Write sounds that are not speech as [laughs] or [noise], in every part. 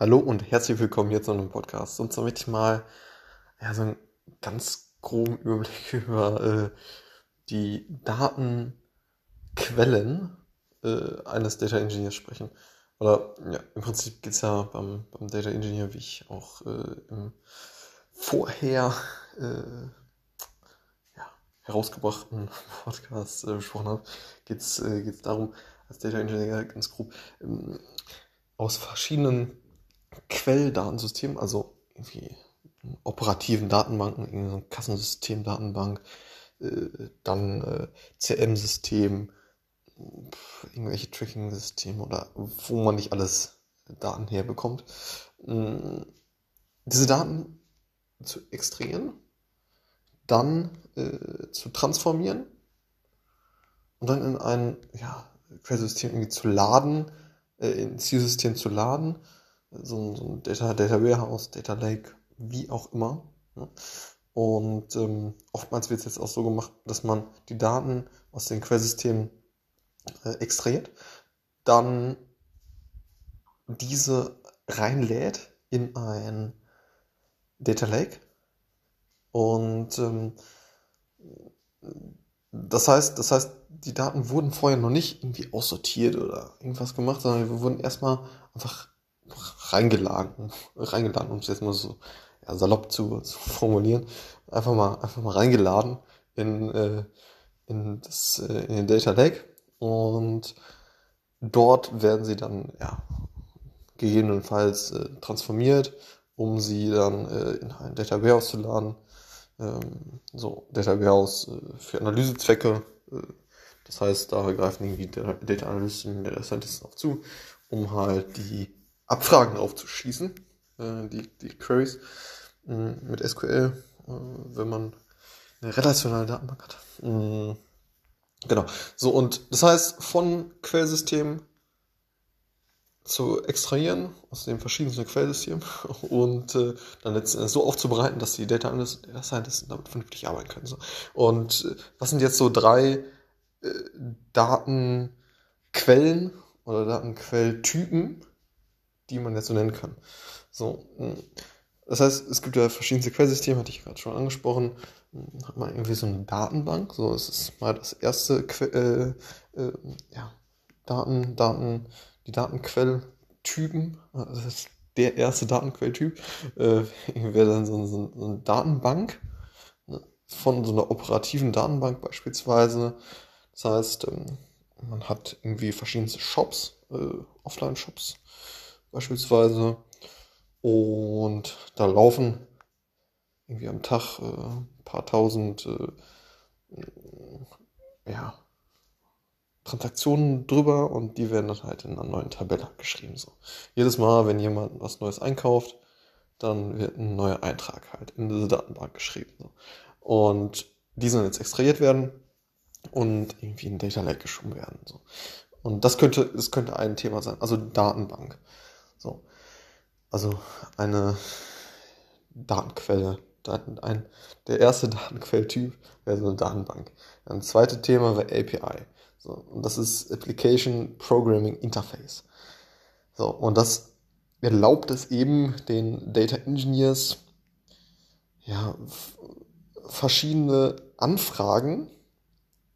Hallo und herzlich willkommen hier zu einem Podcast. Und zwar möchte ich mal ja, so einen ganz groben Überblick [laughs] über äh, die Datenquellen äh, eines Data Engineers sprechen. Oder ja, im Prinzip geht es ja beim, beim, Data Engineer, wie ich auch äh, im vorher äh, ja, herausgebrachten [laughs] Podcast äh, besprochen habe, geht es äh, darum, als Data Engineer ganz grob ähm, aus verschiedenen Quelldatensystem, also irgendwie operativen Datenbanken, irgendwie so ein Kassensystem-Datenbank, äh, dann äh, CM-System, irgendwelche Tracking-Systeme oder wo man nicht alles Daten herbekommt. Mm, diese Daten zu extrahieren, dann äh, zu transformieren und dann in ein ja, Quellsystem irgendwie zu laden, äh, ins Zielsystem zu laden so, so ein Data, Data Warehouse, Data Lake, wie auch immer. Ne? Und ähm, oftmals wird es jetzt auch so gemacht, dass man die Daten aus den Quellsystemen äh, extrahiert, dann diese reinlädt in ein Data Lake und ähm, das heißt, das heißt, die Daten wurden vorher noch nicht irgendwie aussortiert oder irgendwas gemacht, sondern wir wurden erstmal einfach reingeladen, reingeladen, um es jetzt mal so ja, salopp zu, zu [laughs] formulieren, einfach mal, einfach mal reingeladen in, äh, in, das, äh, in den Data Lake und dort werden sie dann ja, gegebenenfalls äh, transformiert, um sie dann äh, in ein Data Warehouse zu laden. Ähm, so, Data Warehouse äh, für Analysezwecke. Äh, das heißt, da greifen irgendwie Data Analysten, Data Scientists auch zu, um halt die Abfragen aufzuschießen, äh, die, die Queries äh, mit SQL, äh, wenn man eine relationale Datenbank hat. Äh, genau. So, und das heißt, von Quellsystemen zu extrahieren aus den verschiedensten Quellsystemen [laughs] und äh, dann letztendlich so aufzubereiten, dass die Data Scientists damit vernünftig arbeiten können. So. Und äh, was sind jetzt so drei äh, Datenquellen oder Datenquelltypen, die man jetzt so nennen kann. So, hm. das heißt, es gibt ja verschiedenste Quellsysteme, hatte ich gerade schon angesprochen. Hm, hat man irgendwie so eine Datenbank. So, es ist mal das erste que äh, äh, ja, Daten, Daten, die Datenquelltypen. Das ist der erste Datenquelltyp. Äh, wäre dann so, so, so eine Datenbank ne, von so einer operativen Datenbank beispielsweise. Das heißt, ähm, man hat irgendwie verschiedenste Shops, äh, Offline-Shops, beispielsweise. Und da laufen irgendwie am Tag äh, ein paar tausend äh, ja, Transaktionen drüber und die werden dann halt in einer neuen Tabelle geschrieben. So. Jedes Mal, wenn jemand was Neues einkauft, dann wird ein neuer Eintrag halt in diese Datenbank geschrieben. So. Und die sollen jetzt extrahiert werden und irgendwie in Data Lake geschoben werden. So. Und das könnte, das könnte ein Thema sein, also Datenbank. So. Also eine Datenquelle. Ein, der erste [laughs] Datenquelltyp wäre so eine Datenbank. Ein zweites Thema wäre API. So, und das ist Application Programming Interface. So, und das erlaubt es eben den Data Engineers, ja, verschiedene Anfragen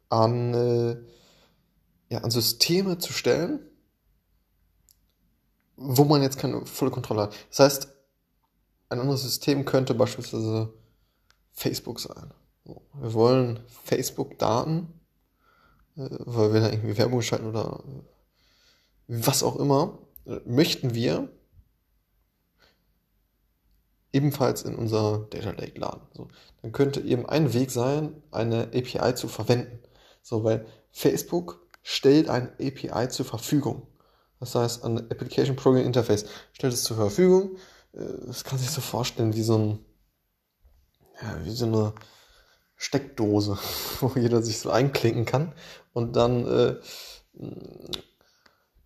an, äh, ja, an Systeme zu stellen, wo man jetzt keine volle Kontrolle hat. Das heißt, ein anderes System könnte beispielsweise Facebook sein. Wir wollen Facebook-Daten, äh, weil wir da irgendwie Werbung schalten oder was auch immer, möchten wir ebenfalls in unser Data Lake laden. So, dann könnte eben ein Weg sein, eine API zu verwenden. So, weil Facebook stellt eine API zur Verfügung. Das heißt, ein Application Programming Interface stellt es zur Verfügung. Äh, das kann sich so vorstellen wie so ein, ja, wie so eine Steckdose, [laughs] wo jeder sich so einklinken kann und dann äh,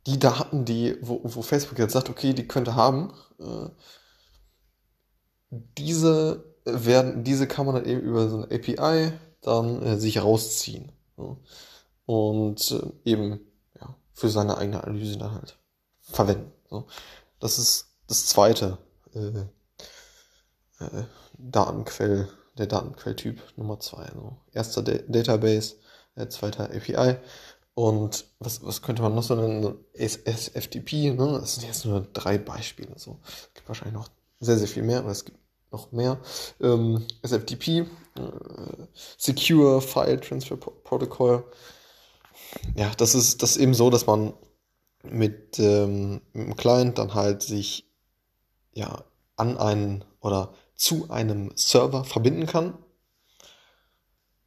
die Daten, die, wo, wo, Facebook jetzt sagt, okay, die könnte haben, äh, diese werden, diese kann man dann eben über so eine API dann äh, sich rausziehen. So. Und äh, eben für seine eigene Analyse dann halt verwenden. So. Das ist das zweite äh, äh, Datenquell, der Datenquelltyp Nummer zwei. Also erster da Database, äh, zweiter API. Und was, was könnte man noch so nennen? SFTP, ne? Das sind jetzt nur drei Beispiele. So. Es gibt wahrscheinlich noch sehr, sehr viel mehr, aber es gibt noch mehr. Ähm, SFTP, äh, Secure File Transfer Protocol. Ja, das ist, das ist eben so, dass man mit, ähm, mit dem Client dann halt sich ja an einen oder zu einem Server verbinden kann.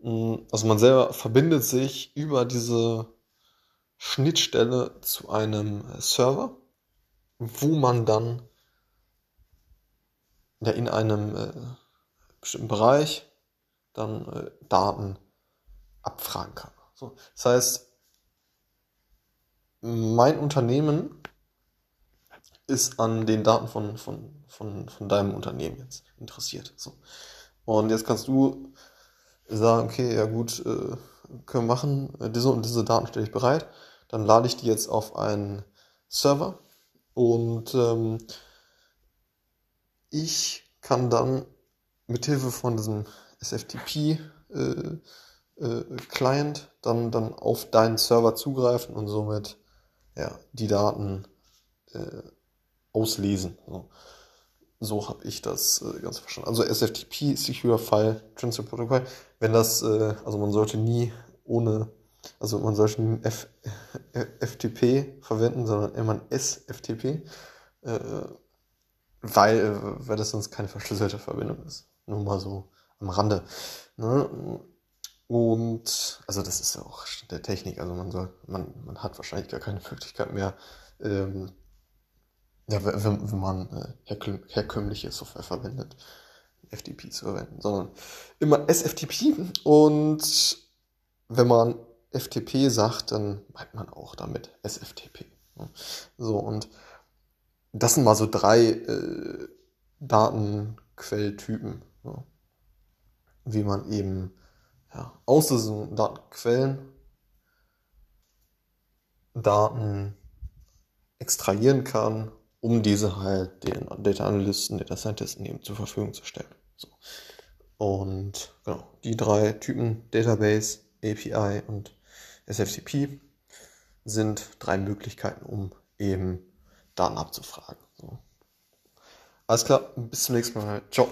Mm, also man selber verbindet sich über diese Schnittstelle zu einem Server, wo man dann ja, in einem äh, bestimmten Bereich dann äh, Daten abfragen kann. So, das heißt, mein Unternehmen ist an den Daten von, von, von, von deinem Unternehmen jetzt interessiert. So. Und jetzt kannst du sagen, okay, ja gut, äh, können wir machen, diese und diese Daten stelle ich bereit. Dann lade ich die jetzt auf einen Server und ähm, ich kann dann mithilfe von diesem SFTP äh, äh, Client dann, dann auf deinen Server zugreifen und somit ja, die Daten äh, auslesen. So, so habe ich das äh, ganz verstanden. Also SFTP, Secure File Transfer Protocol. Wenn das, äh, also man sollte nie ohne, also man sollte nie F, FTP verwenden, sondern immer SFTP, äh, weil, weil das sonst keine verschlüsselte Verbindung ist. Nur mal so am Rande. Ne? Und also das ist ja auch der Technik. Also man soll, man, man hat wahrscheinlich gar keine Möglichkeit mehr, ähm, ja, wenn, wenn man äh, herkö herkömmliche Software verwendet, FTP zu verwenden, sondern immer SFTP. Und wenn man FTP sagt, dann meint man auch damit SFTP. Ne? So, und das sind mal so drei äh, Datenquelltypen, ne? wie man eben ja, aus diesen Datenquellen Daten extrahieren kann, um diese halt den Data Analysten, Data Scientisten eben zur Verfügung zu stellen. So. Und genau, die drei Typen Database, API und SFTP sind drei Möglichkeiten, um eben Daten abzufragen. So. Alles klar, bis zum nächsten Mal. Ciao.